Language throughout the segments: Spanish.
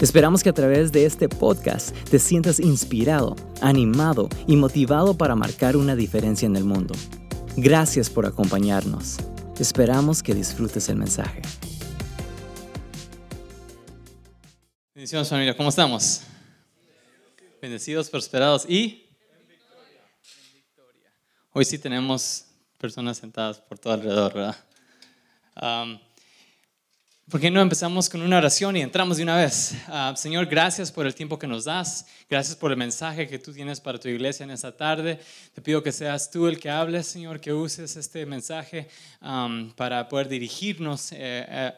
Esperamos que a través de este podcast te sientas inspirado, animado y motivado para marcar una diferencia en el mundo. Gracias por acompañarnos. Esperamos que disfrutes el mensaje. Bendiciones familia, ¿cómo estamos? Bendecidos, prosperados y Hoy sí tenemos personas sentadas por todo alrededor, ¿verdad? Um, ¿Por qué no empezamos con una oración y entramos de una vez? Ah, Señor, gracias por el tiempo que nos das. Gracias por el mensaje que tú tienes para tu iglesia en esta tarde. Te pido que seas tú el que hables, Señor, que uses este mensaje para poder dirigirnos eh, eh,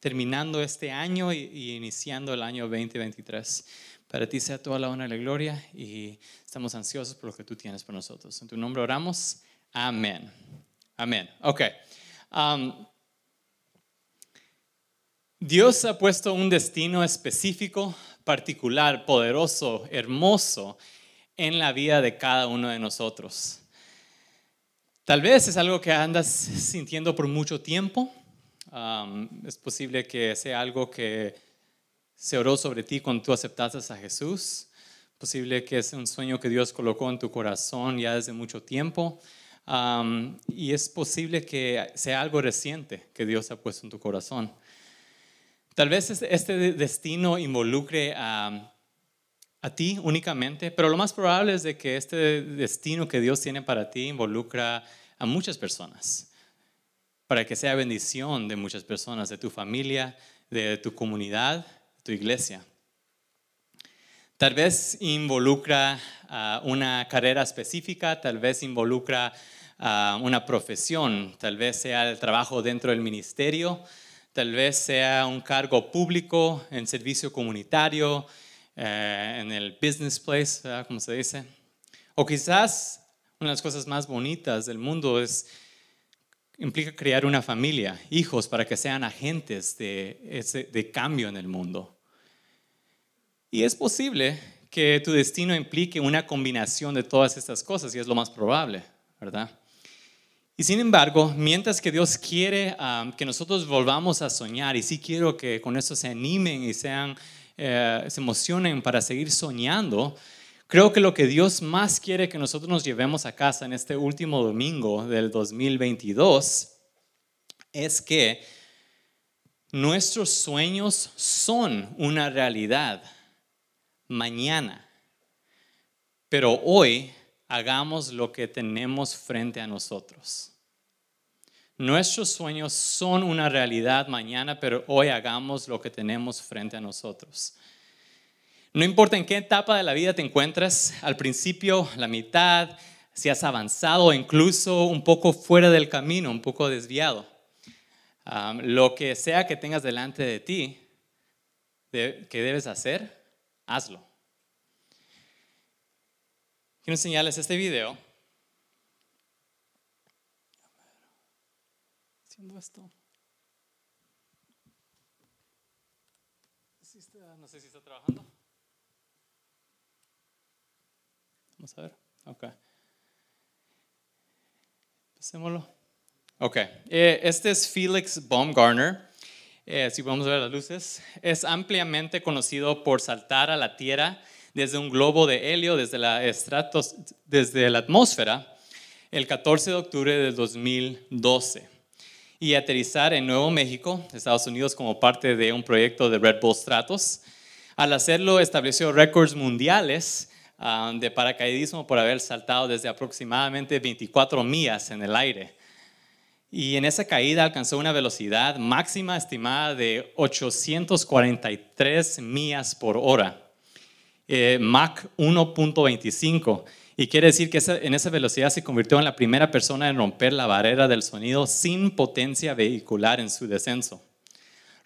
terminando este año y, iniciando el año 2023. Para ti sea toda la honra y la gloria y estamos ansiosos por lo que tú tienes para nosotros. En tu nombre oramos. Amén. Amén. Ok. Dios ha puesto un destino específico, particular, poderoso, hermoso en la vida de cada uno de nosotros. Tal vez es algo que andas sintiendo por mucho tiempo. es posible que sea algo que se oró sobre ti cuando tú aceptaste a Jesús. Posible que es un sueño que Dios colocó en tu corazón ya desde mucho tiempo. y es posible que sea algo reciente que Dios ha puesto en tu corazón. Tal vez este destino involucre a, ti únicamente, pero lo más probable es de que este destino que Dios tiene para ti involucra a muchas personas, para que sea bendición de muchas personas, de tu familia, de tu comunidad, de tu iglesia. Tal vez involucra una carrera específica, tal vez involucra una profesión, tal vez sea el trabajo dentro del ministerio, tal vez sea un cargo público en servicio comunitario, eh, en el business place, como se dice. O quizás una de las cosas más bonitas del mundo es implica crear una familia, hijos, para que sean agentes de cambio en el mundo. Y es posible que tu destino implique una combinación de todas estas cosas, y es lo más probable, ¿verdad? Y sin embargo, mientras que Dios quiere que nosotros volvamos a soñar, y sí quiero que con eso se animen y sean, eh, se emocionen para seguir soñando, creo que lo que Dios más quiere que nosotros nos llevemos a casa en este último domingo del 2022 es que nuestros sueños son una realidad mañana, pero hoy hagamos lo que tenemos frente a nosotros. Nuestros sueños son una realidad mañana, pero hoy hagamos lo que tenemos frente a nosotros. No importa en qué etapa de la vida te encuentres, al principio, la mitad, si has avanzado incluso un poco fuera del camino, un poco desviado. lo que sea que tengas delante de ti, que debes hacer, hazlo. Quiero enseñarles este video. Haciendo esto. No sé si está trabajando. Vamos a ver. Ok. Pasémoslo. Ok. Eh, este es Felix Baumgartner. Eh, si podemos ver las luces. Es ampliamente conocido por saltar a la tierra desde un globo de helio, desde la, estratos, desde la atmósfera, el 14 de octubre de 2012 y aterrizar en Nuevo México, Estados Unidos, como parte de un proyecto de Red Bull Stratos. Al hacerlo, estableció récords mundiales ah, de paracaidismo por haber saltado desde aproximadamente 24 millas en el aire. Y en esa caída alcanzó una velocidad máxima estimada de 843 millas por hora eh, Mach 1.25. Y quiere decir que en esa velocidad se convirtió en la primera persona en romper la barrera del sonido sin potencia vehicular en su descenso.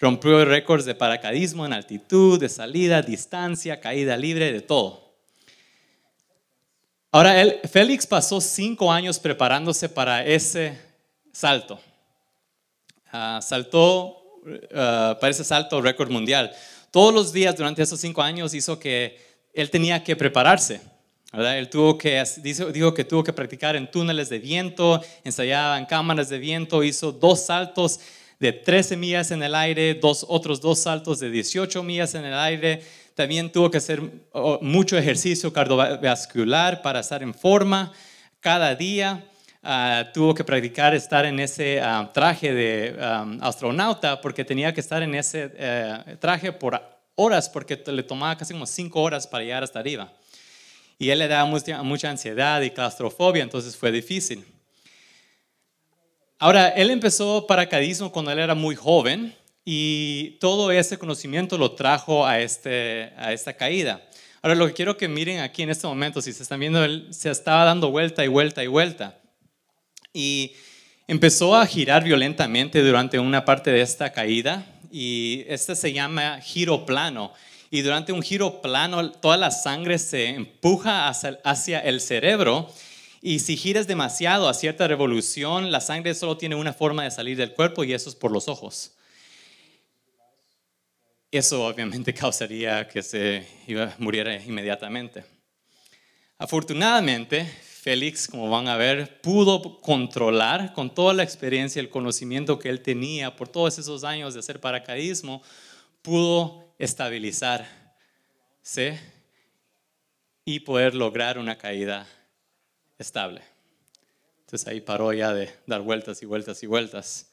Rompió récords de paracaidismo en altitud, de salida, distancia, caída libre, de todo. Ahora, él, Félix pasó cinco años preparándose para ese salto. Ah, saltó ah, para ese salto récord mundial. Todos los días durante esos cinco años hizo que él tenía que prepararse. Él tuvo que, dijo que tuvo que practicar en túneles de viento, ensayaba en cámaras de viento, hizo dos saltos de 13 millas en el aire, dos, otros dos saltos de 18 millas en el aire. También tuvo que hacer mucho ejercicio cardiovascular para estar en forma cada día. Ah, tuvo que practicar estar en ese ah, traje de astronauta porque tenía que estar en ese eh, traje por horas porque le tomaba casi como cinco horas para llegar hasta arriba. Y él le daba mucha, mucha ansiedad y claustrofobia, entonces fue difícil. Ahora, él empezó paracaidismo cuando él era muy joven y todo ese conocimiento lo trajo a, este, a esta caída. Ahora, lo que quiero que miren aquí en este momento, si se están viendo, él se estaba dando vuelta y vuelta y vuelta. Y empezó a girar violentamente durante una parte de esta caída y este se llama giro plano. Y durante un giro plano, toda la sangre se empuja hacia, el cerebro y si giras demasiado a cierta revolución, la sangre solo tiene una forma de salir del cuerpo y eso es por los ojos. Eso obviamente causaría que se muriera inmediatamente. Afortunadamente, Félix, como van a ver, pudo controlar con toda la experiencia, el conocimiento que él tenía por todos esos años de hacer paracaidismo, pudo estabilizarse y poder lograr una caída estable. Entonces ahí paró ya de dar vueltas y vueltas y vueltas.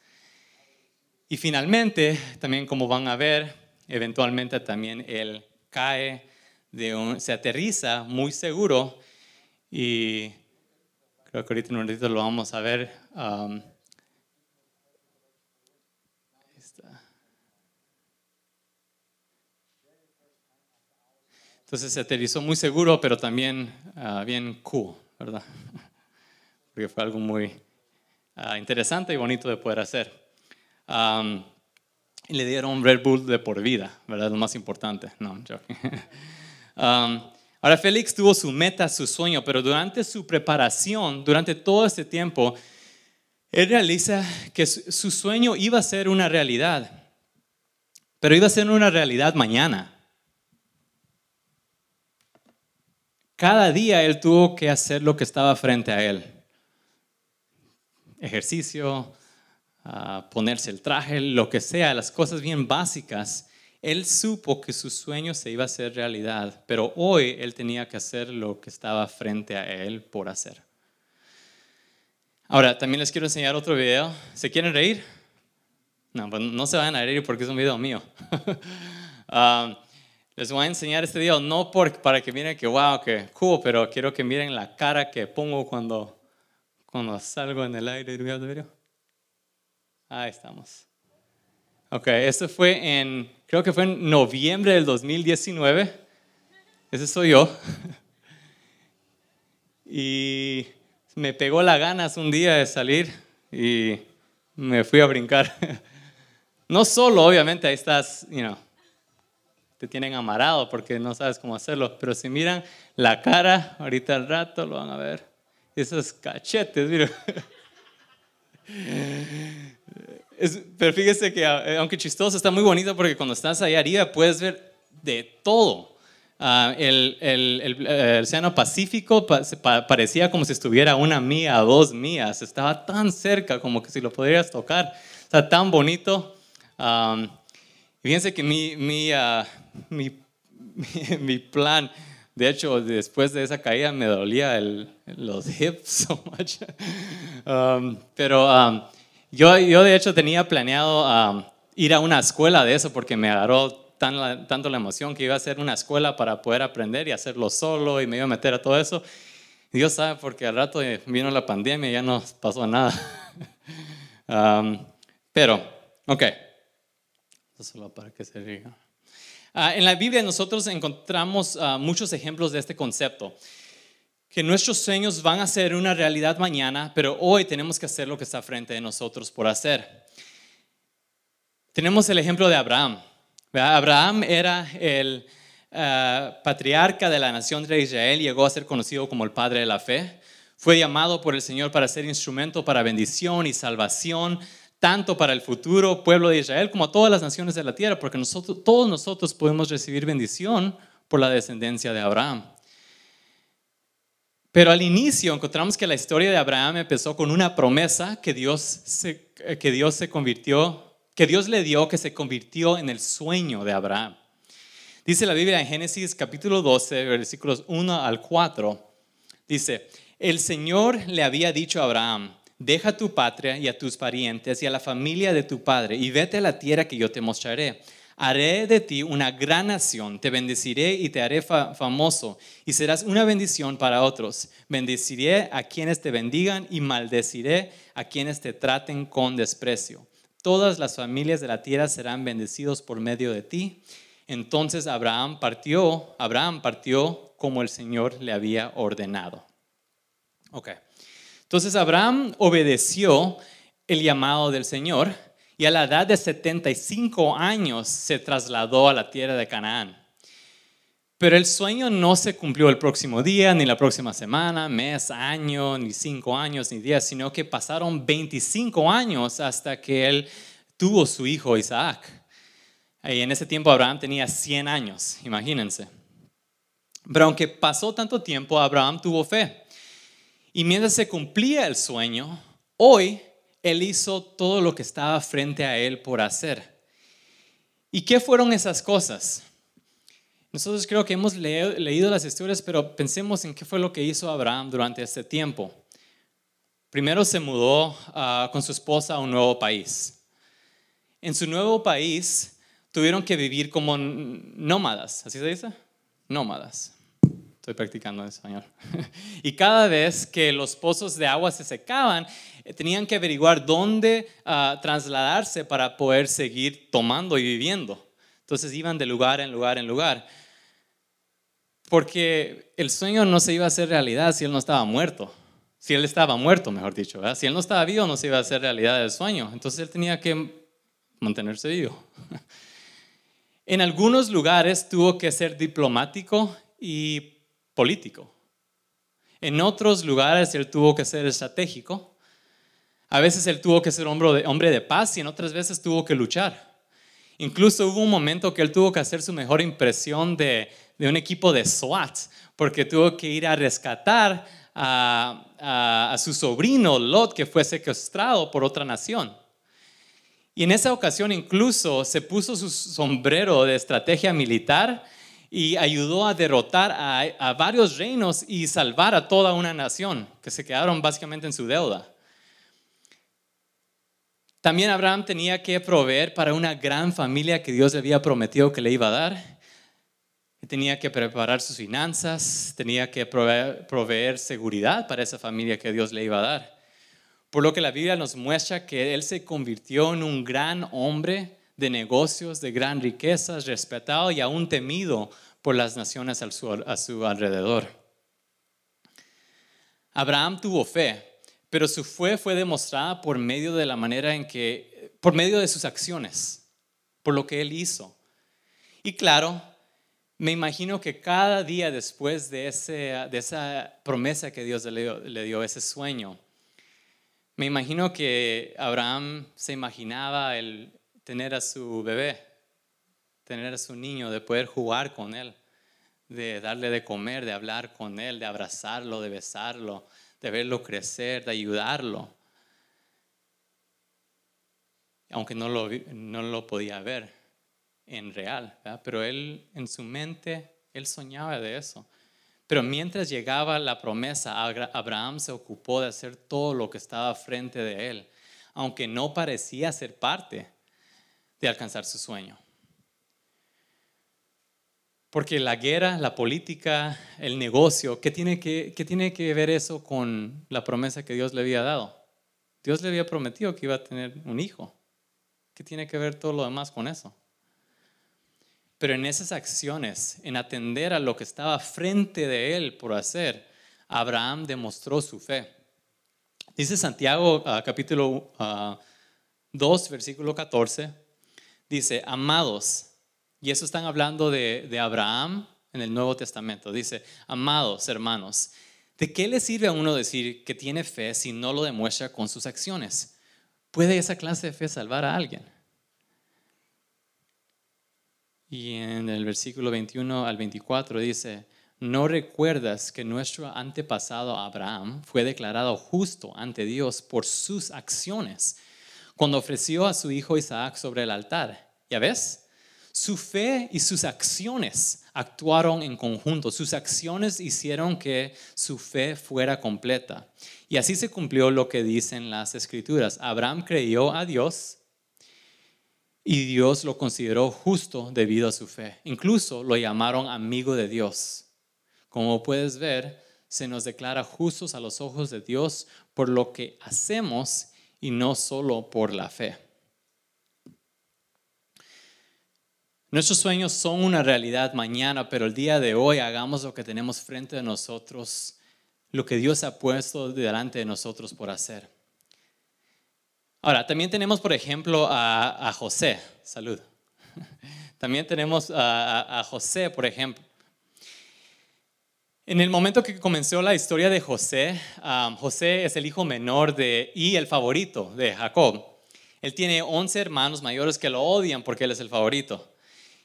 Y finalmente, también como van a ver, eventualmente también él cae, se aterriza muy seguro y creo que ahorita en un ratito lo vamos a ver. Um, entonces se aterrizó muy seguro, pero también uh, bien cool. ¿verdad? Porque fue algo muy ah, interesante y bonito de poder hacer. y le dieron Red Bull de por vida, ¿verdad? Lo más importante. No, ahora Félix tuvo su meta, su sueño, pero durante su preparación, durante todo este tiempo, él realiza que su sueño iba a ser una realidad, pero iba a ser una realidad mañana. Cada día él tuvo que hacer lo que estaba frente a él. Ejercicio, ah, ponerse el traje, lo que sea, las cosas bien básicas. Él supo que su sueño se iba a hacer realidad, pero hoy él tenía que hacer lo que estaba frente a él por hacer. Ahora, también les quiero enseñar otro video. ¿Se quieren reír? No, pues no se vayan a reír porque es un video mío. Ah, les voy a enseñar este video no para que miren que wow, que cool, pero quiero que miren la cara que pongo cuando, cuando salgo en el aire. Ahí estamos. Ok, esto fue en, creo que fue en noviembre del 2019. Ese soy yo. y me pegó la ganas un día de salir y me fui a brincar. no solo, obviamente, ahí estás, you know, te tienen amarado porque no sabes cómo hacerlo. Pero si miran la cara, ahorita al rato lo van a ver. Esos cachetes, mira. Pero fíjese que eh, aunque chistoso, está muy bonito porque cuando estás ahí arriba puedes ver de todo. Ah, el, el, el, Océano Pacífico parecía como si estuviera una mía, dos mías. Estaba tan cerca como que si lo podrías tocar. Está tan bonito. fíjense que mi, mi, uh, mi, mi, plan. De hecho, después de esa caída me dolía el, los hips so much. Um, pero um, yo, yo, de hecho, tenía planeado um, ir a una escuela de eso porque me agarró tan tanto la emoción que iba a ser una escuela para poder aprender y hacerlo solo y me iba a meter a todo eso. Dios sabe, porque al rato vino la pandemia y ya no pasó nada. pero, ok. Eso solo para que se diga. Ah, en la Biblia nosotros encontramos ah, muchos ejemplos de este concepto, que nuestros sueños van a ser una realidad mañana, pero hoy tenemos que hacer lo que está frente de nosotros por hacer. Tenemos el ejemplo de Abraham. Abraham era el, eh, patriarca de la nación de Israel, llegó a ser conocido como el padre de la fe. Fue llamado por el Señor para ser instrumento para bendición y salvación, tanto para el futuro pueblo de Israel como a todas las naciones de la tierra, porque todos nosotros podemos recibir bendición por la descendencia de Abraham. Pero al inicio encontramos que la historia de Abraham empezó con una promesa que Dios se, que Dios se convirtió, que Dios le dio, que se convirtió en el sueño de Abraham. Dice la Biblia en Génesis capítulo 12, versículos 1 al 4, dice, el Señor le había dicho a Abraham, deja tu patria y a tus parientes y a la familia de tu padre y vete a la tierra que yo te mostraré haré de ti una gran nación, te bendeciré y te haré famoso, y serás una bendición para otros. Bendeciré a quienes te bendigan y maldeciré a quienes te traten con desprecio. Todas las familias de la tierra serán bendecidos por medio de ti. Entonces Abraham partió, Abraham partió como el Señor le había ordenado. Ok. Entonces Abraham obedeció el llamado del Señor y a la edad de 75 años se trasladó a la tierra de Canaán. Pero el sueño no se cumplió el próximo día, ni la próxima semana, mes, año, ni cinco años, ni días, sino que pasaron 25 años hasta que él tuvo su hijo Isaac. Y en ese tiempo Abraham tenía 100 años, imagínense. Pero aunque pasó tanto tiempo, Abraham tuvo fe. Y mientras se cumplía el sueño, hoy él hizo todo lo que estaba frente a Él por hacer. ¿Y qué fueron esas cosas? Nosotros creo que hemos leído las historias, pero pensemos en qué fue lo que hizo Abraham durante este tiempo. Primero se mudó ah, con su esposa a un nuevo país. En su nuevo país tuvieron que vivir como nómadas, ¿así se dice? Nómadas. Estoy practicando en español. y cada vez que los pozos de agua se secaban, eh, tenían que averiguar dónde ah, trasladarse para poder seguir tomando y viviendo. Entonces iban de lugar en lugar en lugar. Porque el sueño no se iba a hacer realidad si él no estaba muerto. Si él estaba muerto, mejor dicho. Si él no estaba vivo, no se iba a hacer realidad el sueño. Entonces él tenía que mantenerse vivo. en algunos lugares tuvo que ser diplomático y político. En otros lugares él tuvo que ser estratégico. A veces él tuvo que ser hombre de, hombre de paz y en otras veces tuvo que luchar. Incluso hubo un momento que él tuvo que hacer su mejor impresión de, un equipo de SWAT, porque tuvo que ir a rescatar a, a, su sobrino Lot, que fue secuestrado por otra nación. Y en esa ocasión incluso se puso su sombrero de estrategia militar y ayudó a derrotar a, varios reinos y salvar a toda una nación que se quedaron básicamente en su deuda. También Abraham tenía que proveer para una gran familia que Dios le había prometido que le iba a dar. Tenía que preparar sus finanzas, tenía que proveer, proveer seguridad para esa familia que Dios le iba a dar. Por lo que la Biblia nos muestra que él se convirtió en un gran hombre de negocios, de gran riqueza, respetado y aún temido por las naciones a su, alrededor. Abraham tuvo fe, pero su fe fue demostrada por medio de la manera en que, por medio de sus acciones, por lo que él hizo. Y claro, me imagino que cada día después de, ese, de esa promesa que Dios le le dio, ese sueño, me imagino que Abraham se imaginaba el tener a su bebé, tener a su niño, de poder jugar con él, de darle de comer, de hablar con él, de abrazarlo, de besarlo, de verlo crecer, de ayudarlo. Aunque no lo, no lo podía ver en real, pero él en su mente, él soñaba de eso. Pero mientras llegaba la promesa, Abraham se ocupó de hacer todo lo que estaba frente de él, aunque no parecía ser parte de alcanzar su sueño. Porque la guerra, la política, el negocio, ¿qué tiene, que, ¿qué tiene que ver eso con la promesa que Dios le había dado? Dios le había prometido que iba a tener un hijo. ¿Qué tiene que ver todo lo demás con eso? Pero en esas acciones, en atender a lo que estaba frente de él por hacer, Abraham demostró su fe. Dice Santiago ah, capítulo 2, ah, versículo 14, dice, amados, Y eso están hablando de, Abraham en el Nuevo Testamento. Dice, amados hermanos, ¿de qué le sirve a uno decir que tiene fe si no lo demuestra con sus acciones? ¿Puede esa clase de fe salvar a alguien? Y en el versículo 21 al 24 dice, ¿no recuerdas que nuestro antepasado Abraham fue declarado justo ante Dios por sus acciones cuando ofreció a su hijo Isaac sobre el altar? ¿Ya ves? Su fe y sus acciones actuaron en conjunto. Sus acciones hicieron que su fe fuera completa. Y así se cumplió lo que dicen las escrituras. Abraham creyó a Dios y Dios lo consideró justo debido a su fe. Incluso lo llamaron amigo de Dios. Como puedes ver, se nos declara justos a los ojos de Dios por lo que hacemos y no solo por la fe. Nuestros sueños son una realidad mañana, pero el día de hoy hagamos lo que tenemos frente de nosotros, lo que Dios ha puesto delante de nosotros por hacer. Ahora, también tenemos, por ejemplo, a, José. Salud. También tenemos a, José, por ejemplo. En el momento que comenzó la historia de José, um, José es el hijo menor de, y el favorito de Jacob. Él tiene 11 hermanos mayores que lo odian porque él es el favorito.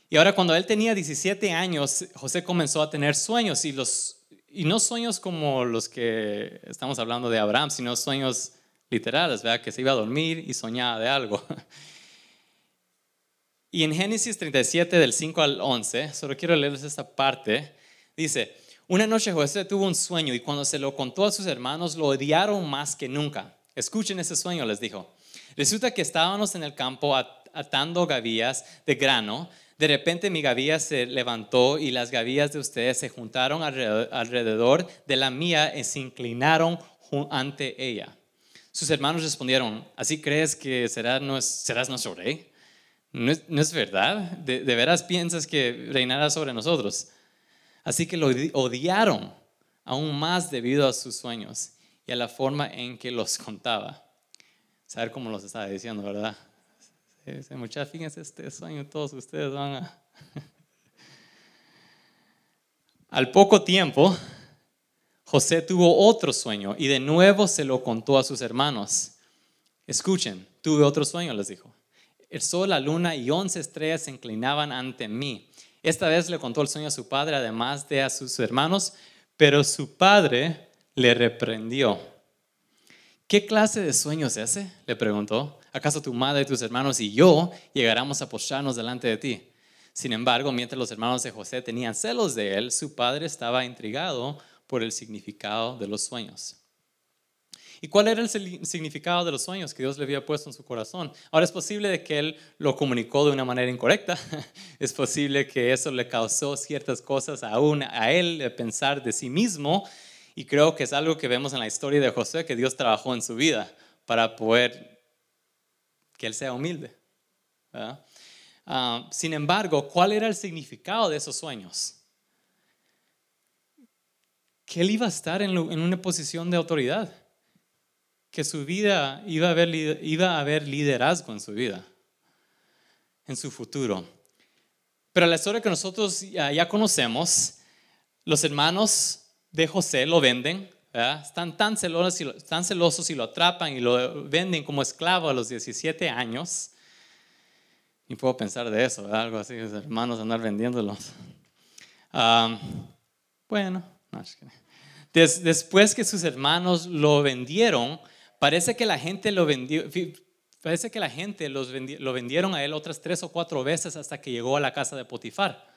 Y ahora cuando él tenía 17 años, José comenzó a tener sueños y, los, y no sueños como los que estamos hablando de Abraham, sino sueños literales, ¿verdad? Que se iba a dormir y soñaba de algo. Y en Génesis 37 del 5 al 11, solo quiero leerles esta parte, dice, una noche José tuvo un sueño y cuando se lo contó a sus hermanos lo odiaron más que nunca. Escuchen ese sueño, les dijo. Resulta que estábamos en el campo atando gavillas de grano de repente mi gavilla se levantó y las gavillas de ustedes se juntaron alrededor de la mía y se inclinaron ante ella. Sus hermanos respondieron, ¿así crees que serás, nuestro rey? ¿No es, verdad? ¿De, ¿De, veras piensas que reinará sobre nosotros? Así que lo odiaron aún más debido a sus sueños y a la forma en que los contaba. Saber cómo los estaba diciendo, ¿verdad? Dice, muchachos, fíjense este sueño, todos ustedes van a... Al poco tiempo, José tuvo otro sueño y de nuevo se lo contó a sus hermanos. Escuchen, tuve otro sueño, les dijo. El sol, la luna y once estrellas se inclinaban ante mí. Esta vez le contó el sueño a su padre, además de a sus hermanos, pero su padre le reprendió. ¿Qué clase de sueño es ese? le preguntó. ¿acaso tu madre, tus hermanos y yo llegáramos a postrarnos delante de ti? Sin embargo, mientras los hermanos de José tenían celos de él, su padre estaba intrigado por el significado de los sueños. ¿Y cuál era el significado de los sueños que Dios le había puesto en su corazón? Ahora es posible de que él lo comunicó de una manera incorrecta. Es posible que eso le causó ciertas cosas aún a él de pensar de sí mismo. Y creo que es algo que vemos en la historia de José, que Dios trabajó en su vida para poder que él sea humilde. Ah, sin embargo, ¿cuál era el significado de esos sueños? Que él iba a estar en, una posición de autoridad, que su vida iba a, haber, iba a haber liderazgo en su vida, en su futuro. Pero la historia que nosotros ya conocemos, los hermanos de José lo venden están tan celosos, y, tan celosos y lo atrapan y lo venden como esclavo a los 17 años. Y puedo pensar de eso, algo así, hermanos andar vendiéndolos. bueno, después que sus hermanos lo vendieron, parece que la gente lo vendió, parece que la gente los lo vendieron a él otras tres o cuatro veces hasta que llegó a la casa de Potifar,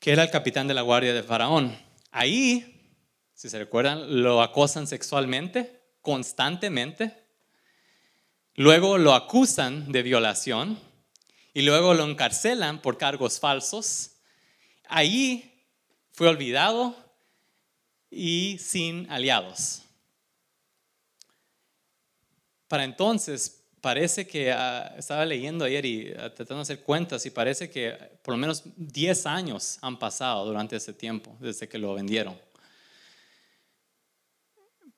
que era el capitán de la guardia de Faraón. Ahí si se recuerdan, lo acosan sexualmente constantemente, luego lo acusan de violación y luego lo encarcelan por cargos falsos. Ahí fue olvidado y sin aliados. Para entonces, parece que ah, estaba leyendo ayer y ah, tratando de hacer cuentas y parece que por lo menos 10 años han pasado durante ese tiempo, desde que lo vendieron.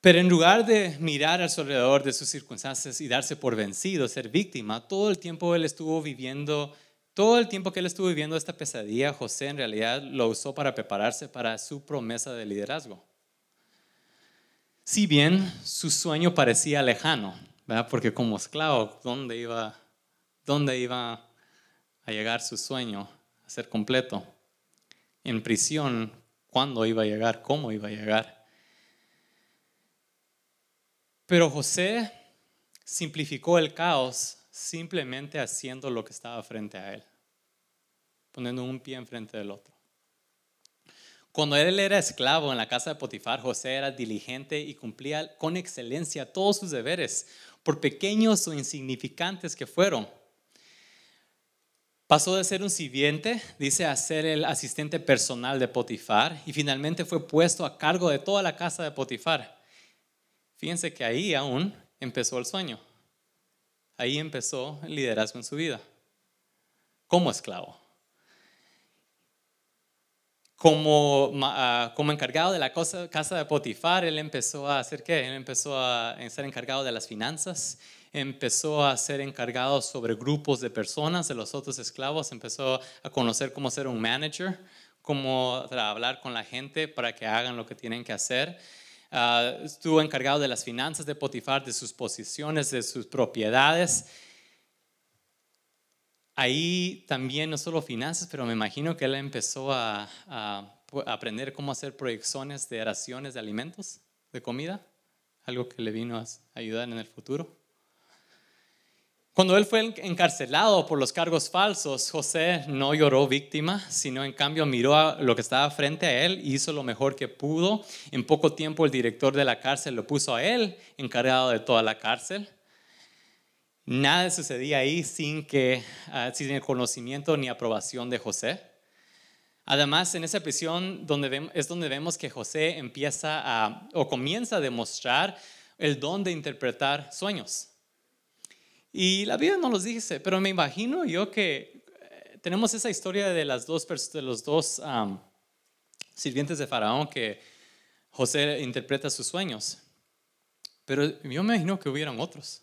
Pero en lugar de mirar a alrededor de sus circunstancias y darse por vencido, ser víctima, todo el tiempo él estuvo viviendo Todo el tiempo que él estuvo viviendo esta pesadilla, José en realidad lo usó para prepararse para su promesa de liderazgo. Si bien su sueño parecía lejano, ¿verdad? porque como esclavo, ¿dónde iba, ¿dónde iba a llegar su sueño a ser completo? En prisión, ¿cuándo iba a llegar? ¿Cómo iba a llegar? Pero José simplificó el caos simplemente haciendo lo que estaba frente a él, poniendo un pie enfrente del otro. Cuando él era esclavo en la casa de Potifar, José era diligente y cumplía con excelencia todos sus deberes, por pequeños o insignificantes que fueron. Pasó de ser un sirviente, dice, a ser el asistente personal de Potifar y finalmente fue puesto a cargo de toda la casa de Potifar. Fíjense que ahí aún empezó el sueño. Ahí empezó el liderazgo en su vida, como esclavo. Como, ah, como encargado de la casa de Potifar, él empezó a hacer qué? Él empezó a ser encargado de las finanzas, empezó a ser encargado sobre grupos de personas, de los otros esclavos, empezó a conocer cómo ser un manager, cómo hablar con la gente para que hagan lo que tienen que hacer. Ah, estuvo encargado de las finanzas de Potifar, de sus posiciones, de sus propiedades. Ahí también no solo finanzas, pero me imagino que él empezó a, aprender cómo hacer proyecciones de raciones de alimentos, de comida, algo que le vino a ayudar en el futuro. Cuando él fue encarcelado por los cargos falsos, José no lloró víctima, sino en cambio miró a lo que estaba frente a él y hizo lo mejor que pudo. En poco tiempo el director de la cárcel lo puso a él encargado de toda la cárcel. Nada sucedía ahí sin, que, ah, sin el conocimiento ni aprobación de José. Además, en esa prisión es donde vemos que José empieza o comienza a demostrar el don de interpretar sueños. Y la Biblia no los dice, pero me imagino yo que eh, tenemos esa historia de, las dos, de los dos sirvientes de Faraón que José interpreta sus sueños. Pero yo me imagino que hubieran otros.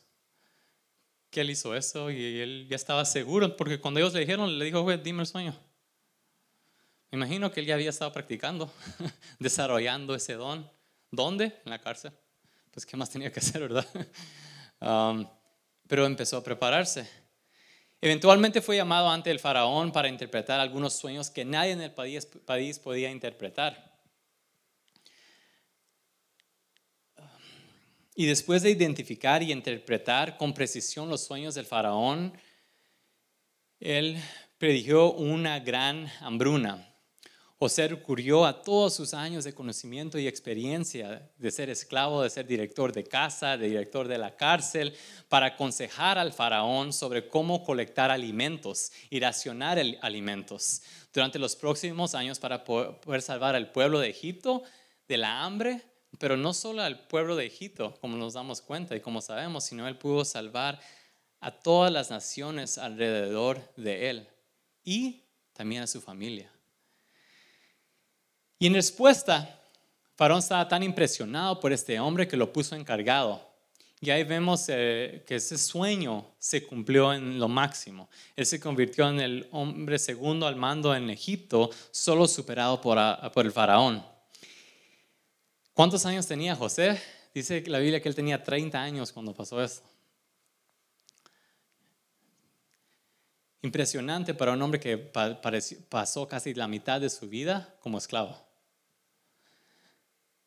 Que él hizo eso y él ya estaba seguro, porque cuando ellos le dijeron, le dijo, dime el sueño. Me imagino que él ya había estado practicando, desarrollando ese don. ¿Dónde? En la cárcel. Pues, ¿qué más tenía que hacer, verdad? pero empezó a prepararse. Eventualmente fue llamado ante el faraón para interpretar algunos sueños que nadie en el país, país podía interpretar. Y después de identificar y interpretar con precisión los sueños del faraón, él predijo una gran hambruna. José recurrió a todos sus años de conocimiento y experiencia de ser esclavo, de ser director de casa, de director de la cárcel, para aconsejar al faraón sobre cómo colectar alimentos y racionar alimentos. Durante los próximos años para poder salvar al pueblo de Egipto de la hambre, pero no solo al pueblo de Egipto, como nos damos cuenta y como sabemos, sino él pudo salvar a todas las naciones alrededor de él y también a su familia. Y en respuesta, Faraón estaba tan impresionado por este hombre que lo puso encargado. Y ahí vemos eh, que ese sueño se cumplió en lo máximo. Él se convirtió en el hombre segundo al mando en Egipto, solo superado por, por el faraón. ¿Cuántos años tenía José? Dice la Biblia que él tenía 30 años cuando pasó esto. Impresionante para un hombre que pasó casi la mitad de su vida como esclavo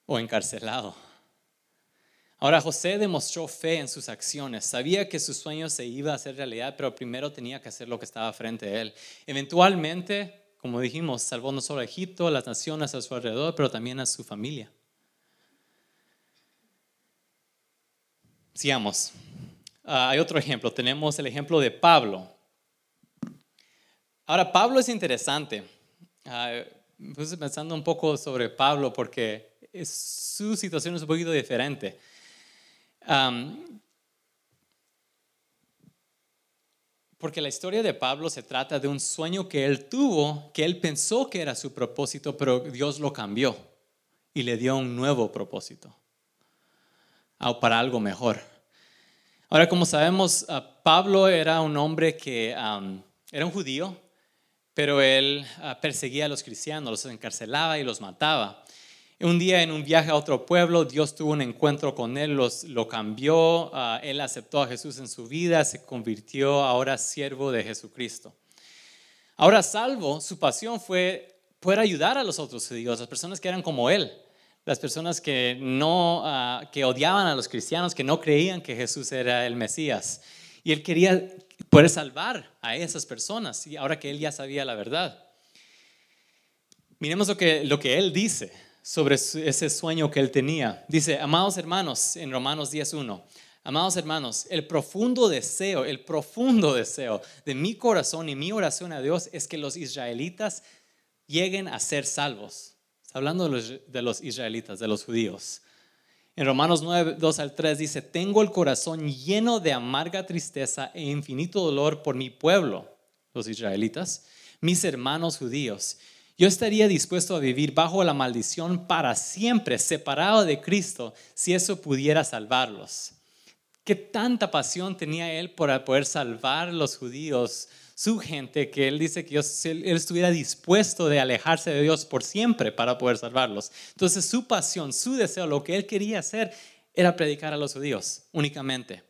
o encarcelado. Ahora José demostró fe en sus acciones, sabía que su sueño se iba a hacer realidad, pero primero tenía que hacer lo que estaba frente a él. Eventualmente, como dijimos, salvó no solo a Egipto, las naciones a su alrededor, pero también a su familia. Sigamos. Ah, hay otro ejemplo, tenemos el ejemplo de Pablo. Ahora, Pablo es interesante. Uh, puse pensando un poco sobre Pablo porque su situación es un poquito diferente. porque la historia de Pablo se trata de un sueño que él tuvo, que él pensó que era su propósito, pero Dios lo cambió y le dio un nuevo propósito para algo mejor. Ahora, como sabemos, ah, Pablo era un hombre que era un judío, pero él ah, perseguía a los cristianos, los encarcelaba y los mataba. Un día en un viaje a otro pueblo, Dios tuvo un encuentro con él, los, lo cambió, ah, él aceptó a Jesús en su vida, se convirtió ahora siervo de Jesucristo. Ahora salvo, su pasión fue poder ayudar a los otros judíos, las personas que eran como él, las personas que no, ah, que odiaban a los cristianos, que no creían que Jesús era el Mesías. Y él quería poder salvar a esas personas, y ahora que él ya sabía la verdad. Miremos lo que, lo que él dice sobre ese sueño que él tenía. Dice, amados hermanos, en Romanos 10.1, amados hermanos, el profundo deseo, el profundo deseo de mi corazón y mi oración a Dios es que los israelitas lleguen a ser salvos. Hablando de los, israelitas, de los judíos. En Romanos 9, 2 al 3 dice, tengo el corazón lleno de amarga tristeza e infinito dolor por mi pueblo, los israelitas, mis hermanos judíos yo estaría dispuesto a vivir bajo la maldición para siempre, separado de Cristo, si eso pudiera salvarlos. Qué tanta pasión tenía él por poder salvar a los judíos, su gente, que él dice que él estuviera dispuesto de alejarse de Dios por siempre para poder salvarlos. Entonces su pasión, su deseo, lo que él quería hacer era predicar a los judíos únicamente.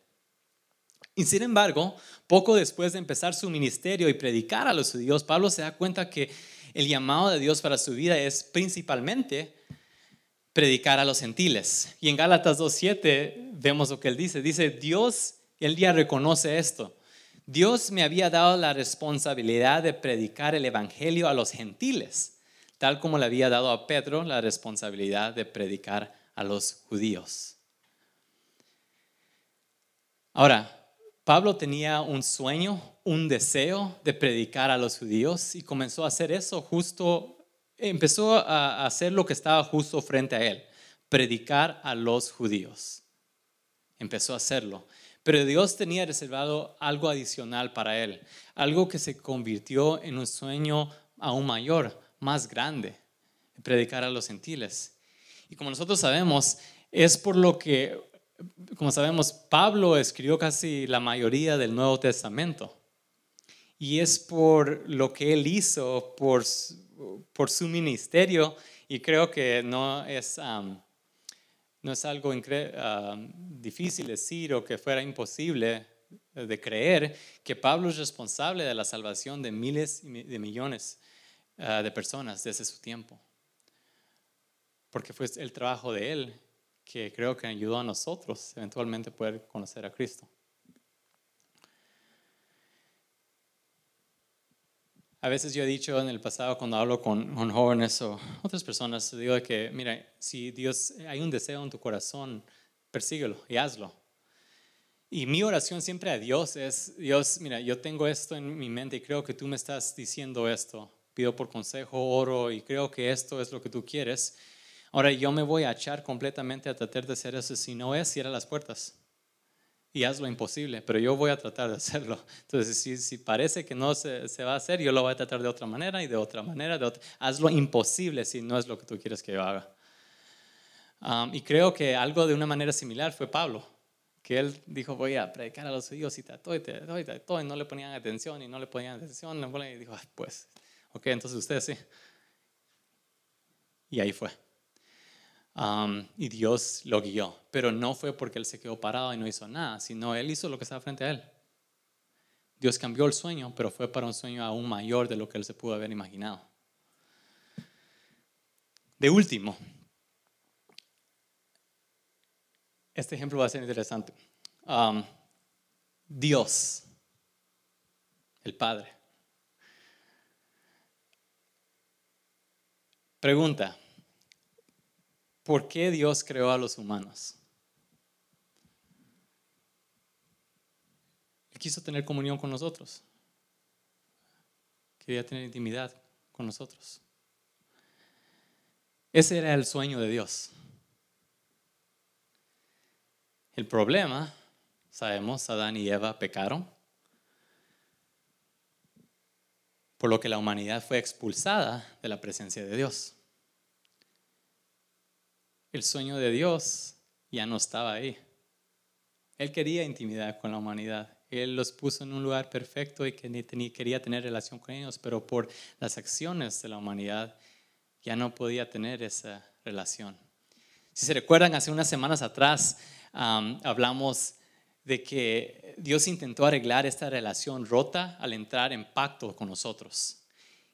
Y sin embargo, poco después de empezar su ministerio y predicar a los judíos, Pablo se da cuenta que el llamado de Dios para su vida es principalmente predicar a los gentiles. Y en Gálatas 2.7 vemos lo que él dice. Dice, Dios, él ya reconoce esto. Dios me había dado la responsabilidad de predicar el Evangelio a los gentiles, tal como le había dado a Pedro la responsabilidad de predicar a los judíos. Ahora, Pablo tenía un sueño, un deseo de predicar a los judíos y comenzó a hacer eso justo, empezó a hacer lo que estaba justo frente a él, predicar a los judíos. Empezó a hacerlo. Pero Dios tenía reservado algo adicional para él, algo que se convirtió en un sueño aún mayor, más grande, predicar a los gentiles. Y como nosotros sabemos, es por lo que como sabemos, Pablo escribió casi la mayoría del Nuevo Testamento. Y es por lo que él hizo, por, su ministerio, y creo que no es, no es algo difícil decir o que fuera imposible de creer que Pablo es responsable de la salvación de miles de millones ah, de personas desde su tiempo. Porque fue el trabajo de él que creo que ayudó a nosotros eventualmente poder conocer a Cristo. A veces yo he dicho en el pasado cuando hablo con, jóvenes o otras personas, digo que, mira, si Dios, hay un deseo en tu corazón, persíguelo y hazlo. Y mi oración siempre a Dios es, Dios, mira, yo tengo esto en mi mente y creo que tú me estás diciendo esto. Pido por consejo, oro y creo que esto es lo que tú quieres. Ahora yo me voy a echar completamente a tratar de hacer eso. Si no es, cierra las puertas y haz lo imposible, pero yo voy a tratar de hacerlo. Entonces, si, parece que no se, va a hacer, yo lo voy a tratar de otra manera y de otra manera. De Haz lo imposible si no es lo que tú quieres que yo haga. Um, y creo que algo de una manera similar fue Pablo, que él dijo, voy a predicar a los judíos y trató y trató y trató y no le ponían atención y no le ponían atención. Y dijo, pues, ok, entonces ustedes sí. Y ahí fue y Dios lo guió. Pero no fue porque él se quedó parado y no hizo nada, sino él hizo lo que estaba frente a él. Dios cambió el sueño, pero fue para un sueño aún mayor de lo que él se pudo haber imaginado. De último, este ejemplo va a ser interesante. Dios, el Padre. Pregunta, ¿Por qué Dios creó a los humanos? Él quiso tener comunión con nosotros. Quería tener intimidad con nosotros. Ese era el sueño de Dios. El problema, sabemos, Adán y Eva pecaron, por lo que la humanidad fue expulsada de la presencia de Dios el sueño de Dios ya no estaba ahí. Él quería intimidad con la humanidad. Él los puso en un lugar perfecto y que ni quería tener relación con ellos, pero por las acciones de la humanidad ya no podía tener esa relación. Si se recuerdan, hace unas semanas atrás hablamos de que Dios intentó arreglar esta relación rota al entrar en pacto con nosotros.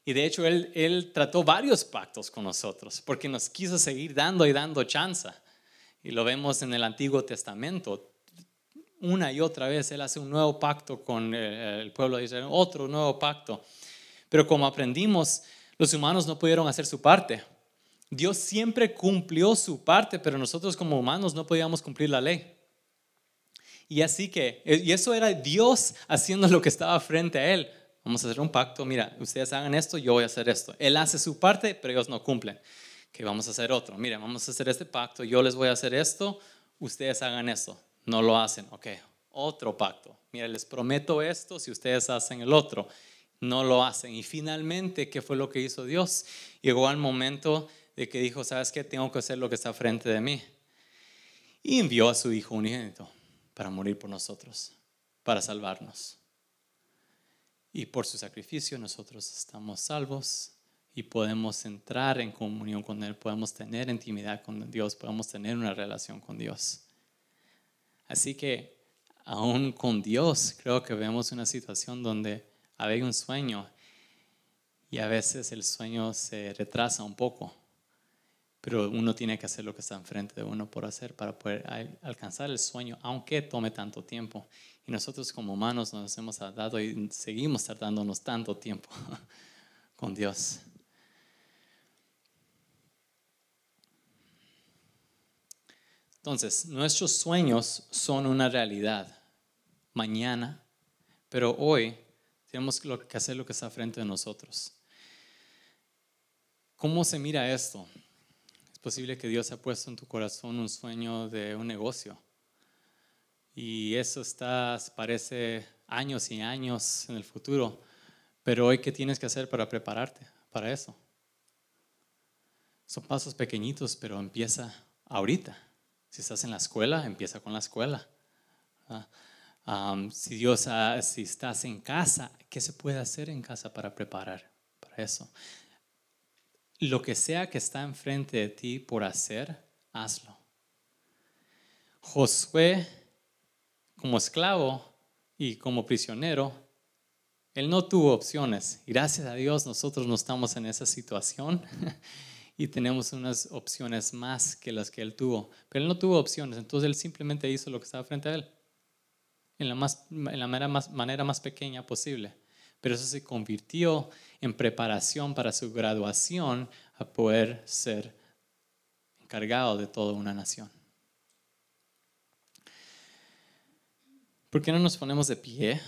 Y de hecho, Él, él trató varios pactos con nosotros porque nos quiso seguir dando y dando chance. Y lo vemos en el Antiguo Testamento. Una y otra vez Él hace un nuevo pacto con eh, el pueblo de Israel, otro nuevo pacto. Pero como aprendimos, los humanos no pudieron hacer su parte. Dios siempre cumplió su parte, pero nosotros como humanos no podíamos cumplir la ley. Y así que, eh, y eso era Dios haciendo lo que estaba frente a Él. Vamos a hacer un pacto, mira, ustedes hagan esto, yo voy a hacer esto. Él hace su parte, pero ellos no cumplen. Que vamos a hacer otro. Mira, vamos a hacer este pacto, yo les voy a hacer esto, ustedes hagan esto. No lo hacen, ok. Otro pacto. Mira, les prometo esto si ustedes hacen el otro. No lo hacen. Y finalmente, ¿qué fue lo que hizo Dios? Llegó al momento de que dijo, ¿sabes qué? Tengo que hacer lo que está frente de mí. Y envió a su Hijo unigénito para morir por nosotros, para salvarnos. Y por su sacrificio nosotros estamos salvos y podemos entrar en comunión con Él, podemos tener intimidad con Dios, podemos tener una relación con Dios. Así que aún con Dios creo que vemos una situación donde hay un sueño y a veces el sueño se retrasa un poco, pero uno tiene que hacer lo que está enfrente de uno por hacer para poder alcanzar el sueño, aunque tome tanto tiempo. Y nosotros como humanos nos hemos dado y seguimos tardándonos tanto tiempo con Dios. Entonces, nuestros sueños son una realidad mañana, pero hoy tenemos que hacer lo que está frente de nosotros. ¿Cómo se mira esto? Posible que Dios ha puesto en tu corazón un sueño de un negocio y eso está, parece años y años en el futuro. Pero hoy, ¿qué tienes que hacer para prepararte para eso? Son pasos pequeñitos, pero empieza ahorita. Si estás en la escuela, empieza con la escuela. si Dios, si estás en casa, ¿qué se puede hacer en casa para preparar para eso? Lo que sea que está enfrente de ti por hacer, hazlo. Josué como esclavo y como prisionero, él no tuvo opciones. Gracias a Dios nosotros no estamos en esa situación y tenemos unas opciones más que las que él tuvo. Pero él no tuvo opciones, entonces él simplemente hizo lo que estaba frente a él, en la, más, en la manera, más, manera más pequeña posible. Pero eso se convirtió en preparación para su graduación a poder ser encargado de toda una nación. ¿Por qué no nos ponemos de pie?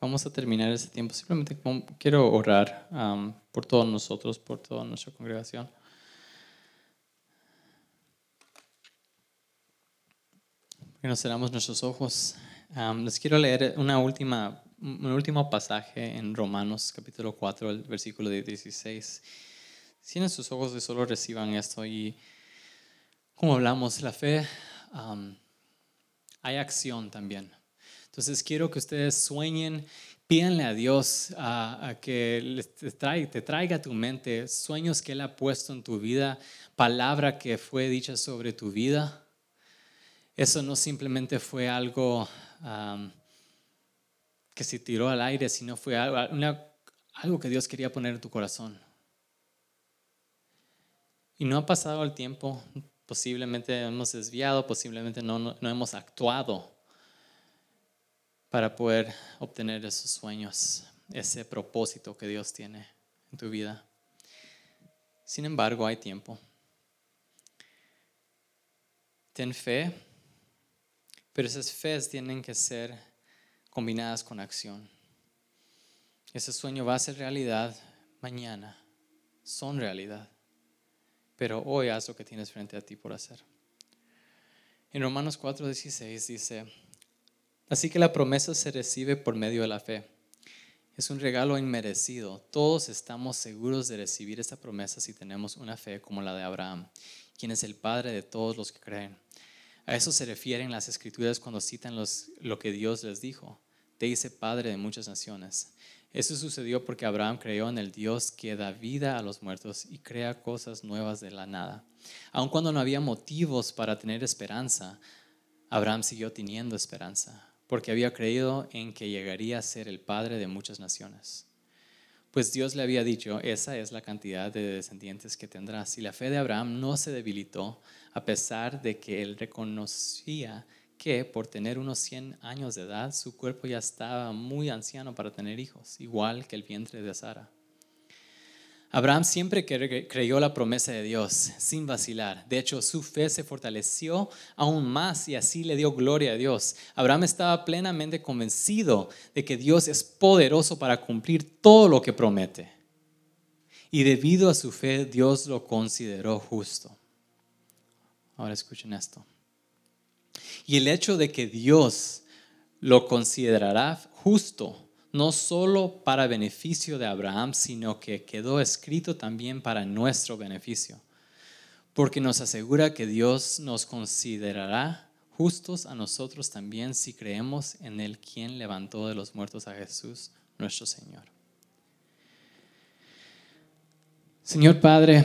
Vamos a terminar este tiempo. Simplemente quiero orar um, por todos nosotros, por toda nuestra congregación. Que nos cerramos nuestros ojos. Um, les quiero leer una última, un último pasaje en Romanos capítulo 4, el versículo 16. Cierren sus ojos y solo reciban esto. Y como hablamos, la fe... Um, hay acción también. Entonces quiero que ustedes sueñen, pídanle a Dios a, que te traiga, te traiga a tu mente sueños que Él ha puesto en tu vida, palabra que fue dicha sobre tu vida. Eso no simplemente fue algo que se tiró al aire, sino fue algo, que Dios quería poner en tu corazón. Y no ha pasado el tiempo, posiblemente hemos desviado, posiblemente no, no, hemos actuado para poder obtener esos sueños, ese propósito que Dios tiene en tu vida. Sin embargo, hay tiempo. Ten fe, pero esas fees tienen que ser combinadas con acción. Ese sueño va a ser realidad mañana, son realidad pero hoy haz lo que tienes frente a ti por hacer. En Romanos 4:16 dice, así que la promesa se recibe por medio de la fe. Es un regalo inmerecido. Todos estamos seguros de recibir esta promesa si tenemos una fe como la de Abraham, quien es el padre de todos los que creen. A eso se refieren las escrituras cuando citan los, lo que Dios les dijo. Te hice padre de muchas naciones. Eso sucedió porque Abraham creyó en el Dios que da vida a los muertos y crea cosas nuevas de la nada. Aun cuando no había motivos para tener esperanza, Abraham siguió teniendo esperanza, porque había creído en que llegaría a ser el padre de muchas naciones. Pues Dios le había dicho, esa es la cantidad de descendientes que tendrás. Y la fe de Abraham no se debilitó a pesar de que él reconocía que por tener unos 100 años de edad, su cuerpo ya estaba muy anciano para tener hijos, igual que el vientre de Sara. Abraham siempre creyó la promesa de Dios sin vacilar. De hecho, su fe se fortaleció aún más y así le dio gloria a Dios. Abraham estaba plenamente convencido de que Dios es poderoso para cumplir todo lo que promete. Y debido a su fe, Dios lo consideró justo. Ahora escuchen esto. Y el hecho de que Dios lo considerará justo, no solo para beneficio de Abraham, sino que quedó escrito también para nuestro beneficio, porque nos asegura que Dios nos considerará justos a nosotros también si creemos en el quien levantó de los muertos a Jesús, nuestro Señor. Señor Padre,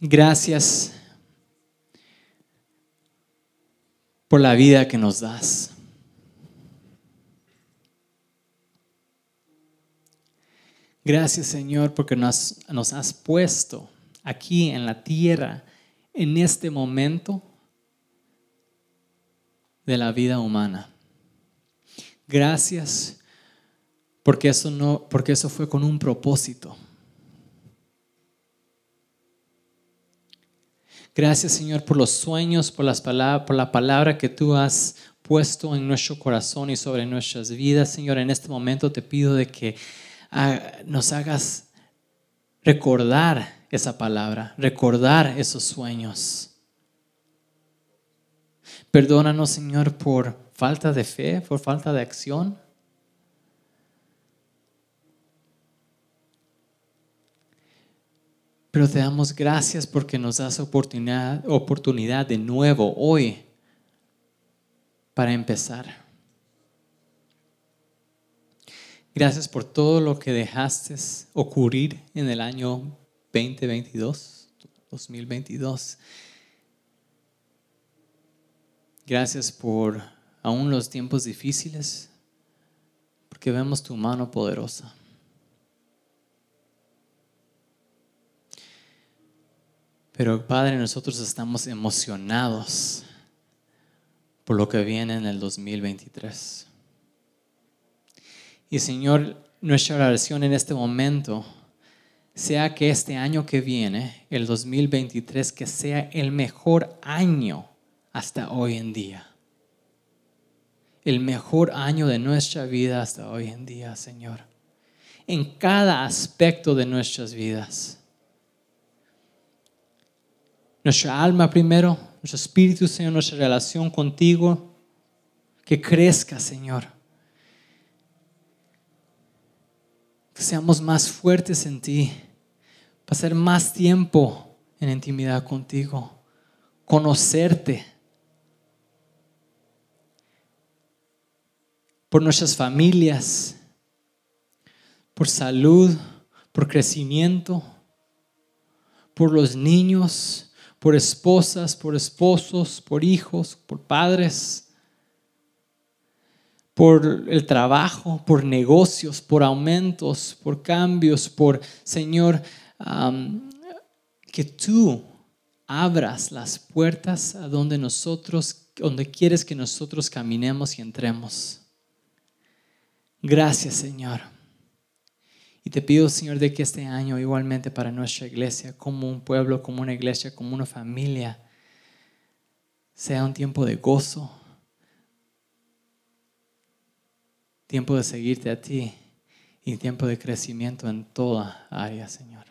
gracias por la vida que nos das. Gracias Señor porque nos, has puesto aquí en la tierra en este momento de la vida humana. Gracias porque eso, no, porque eso fue con un propósito. Gracias, Señor, por los sueños, por, las palabras, por la palabra que tú has puesto en nuestro corazón y sobre nuestras vidas. Señor, en este momento te pido de que ah, nos hagas recordar esa palabra, recordar esos sueños. Perdónanos, Señor, por falta de fe, por falta de acción. Pero te damos gracias porque nos das oportunidad, oportunidad de nuevo hoy para empezar. Gracias por todo lo que dejaste ocurrir en el año 2022, 2022. Gracias por aún los tiempos difíciles, porque vemos tu mano poderosa. Pero Padre, nosotros estamos emocionados por lo que viene en el 2023. Y Señor, nuestra oración en este momento sea que este año que viene, el 2023, que sea el mejor año hasta hoy en día. El mejor año de nuestra vida hasta hoy en día, Señor. En cada aspecto de nuestras vidas nuestra alma primero, nuestro espíritu, Señor, nuestra relación contigo, que crezca, Señor. Que seamos más fuertes en ti, pasar más tiempo en intimidad contigo, conocerte. Por nuestras familias, por salud, por crecimiento, por los niños por esposas, por esposos, por hijos, por padres, por el trabajo, por negocios, por aumentos, por cambios, por, Señor, que tú abras las puertas a donde nosotros, donde quieres que nosotros caminemos y entremos. Gracias, Señor. Y te pido, Señor, de que este año igualmente para nuestra iglesia, como un pueblo, como una iglesia, como una familia, sea un tiempo de gozo, tiempo de seguirte a ti y tiempo de crecimiento en toda área, Señor.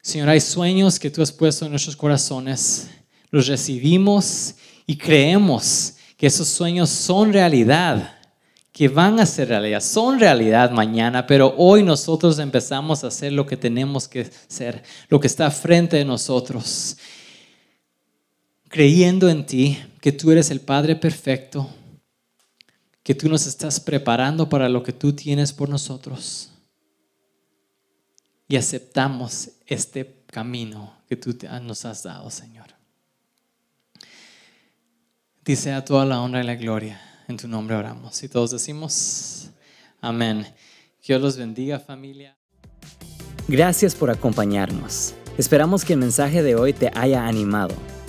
Señor, hay sueños que tú has puesto en nuestros corazones, los recibimos y creemos que esos sueños son realidad que van a ser realidad, son realidad mañana, pero hoy nosotros empezamos a hacer lo que tenemos que ser, lo que está frente de nosotros. creyendo en ti, que tú eres el Padre perfecto, que tú nos estás preparando para lo que tú tienes por nosotros. Y aceptamos este camino que tú nos has dado, Señor. Dice a toda la honra y la gloria. En tu nombre oramos. Y todos decimos, amén. Dios los bendiga familia. Gracias por acompañarnos. Esperamos que el mensaje de hoy te haya animado.